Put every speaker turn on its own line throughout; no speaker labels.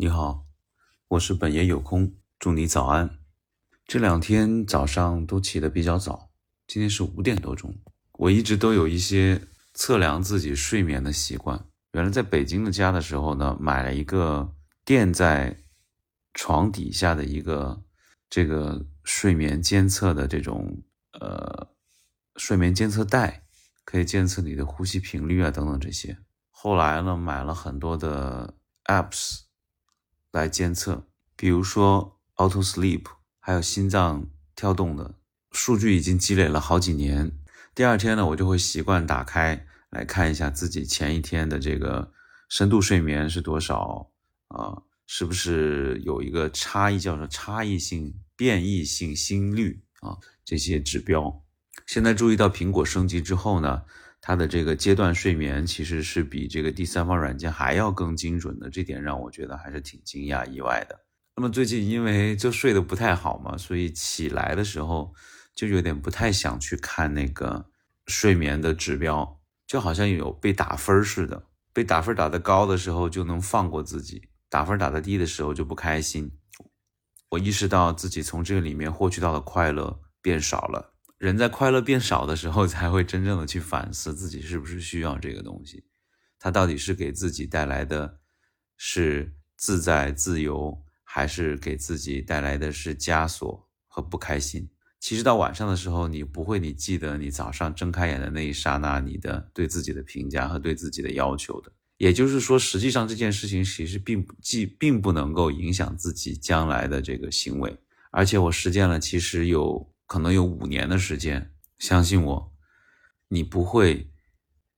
你好，我是本爷有空，祝你早安。这两天早上都起得比较早，今天是五点多钟。我一直都有一些测量自己睡眠的习惯。原来在北京的家的时候呢，买了一个垫在床底下的一个这个睡眠监测的这种呃睡眠监测带，可以监测你的呼吸频率啊等等这些。后来呢，买了很多的 apps。来监测，比如说 Auto Sleep，还有心脏跳动的数据已经积累了好几年。第二天呢，我就会习惯打开来看一下自己前一天的这个深度睡眠是多少啊，是不是有一个差异，叫做差异性变异性心率啊这些指标。现在注意到苹果升级之后呢。它的这个阶段睡眠其实是比这个第三方软件还要更精准的，这点让我觉得还是挺惊讶意外的。那么最近因为就睡得不太好嘛，所以起来的时候就有点不太想去看那个睡眠的指标，就好像有被打分似的。被打分打得高的时候就能放过自己，打分打得低的时候就不开心。我意识到自己从这个里面获取到的快乐变少了。人在快乐变少的时候，才会真正的去反思自己是不是需要这个东西，它到底是给自己带来的是自在自由，还是给自己带来的是枷锁和不开心？其实到晚上的时候，你不会，你记得你早上睁开眼的那一刹那，你的对自己的评价和对自己的要求的。也就是说，实际上这件事情其实并不既并不能够影响自己将来的这个行为，而且我实践了，其实有。可能有五年的时间，相信我，你不会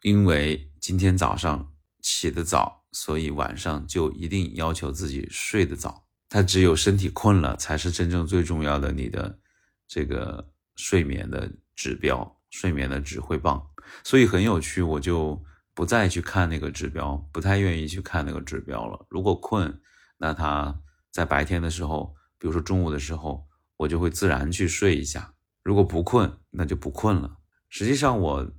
因为今天早上起得早，所以晚上就一定要求自己睡得早。它只有身体困了，才是真正最重要的你的这个睡眠的指标，睡眠的指挥棒。所以很有趣，我就不再去看那个指标，不太愿意去看那个指标了。如果困，那他在白天的时候，比如说中午的时候。我就会自然去睡一下，如果不困，那就不困了。实际上，我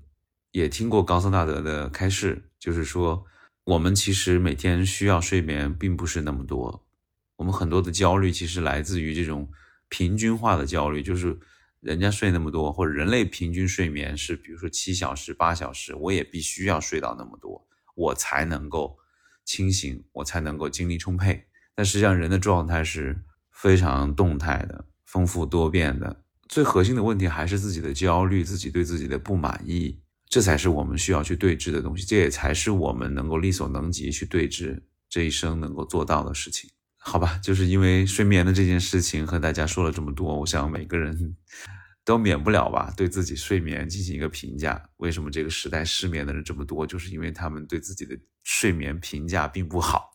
也听过高僧大德的开示，就是说，我们其实每天需要睡眠并不是那么多。我们很多的焦虑其实来自于这种平均化的焦虑，就是人家睡那么多，或者人类平均睡眠是，比如说七小时、八小时，我也必须要睡到那么多，我才能够清醒，我才能够精力充沛。但实际上，人的状态是非常动态的。丰富多变的，最核心的问题还是自己的焦虑，自己对自己的不满意，这才是我们需要去对峙的东西，这也才是我们能够力所能及去对峙这一生能够做到的事情。好吧，就是因为睡眠的这件事情和大家说了这么多，我想每个人 都免不了吧，对自己睡眠进行一个评价。为什么这个时代失眠的人这么多？就是因为他们对自己的睡眠评价并不好。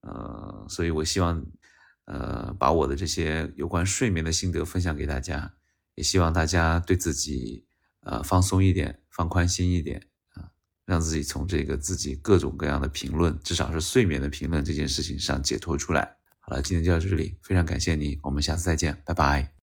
呃，所以我希望。呃，把我的这些有关睡眠的心得分享给大家，也希望大家对自己呃放松一点，放宽心一点啊，让自己从这个自己各种各样的评论，至少是睡眠的评论这件事情上解脱出来。好了，今天就到这里，非常感谢你，我们下次再见，拜拜。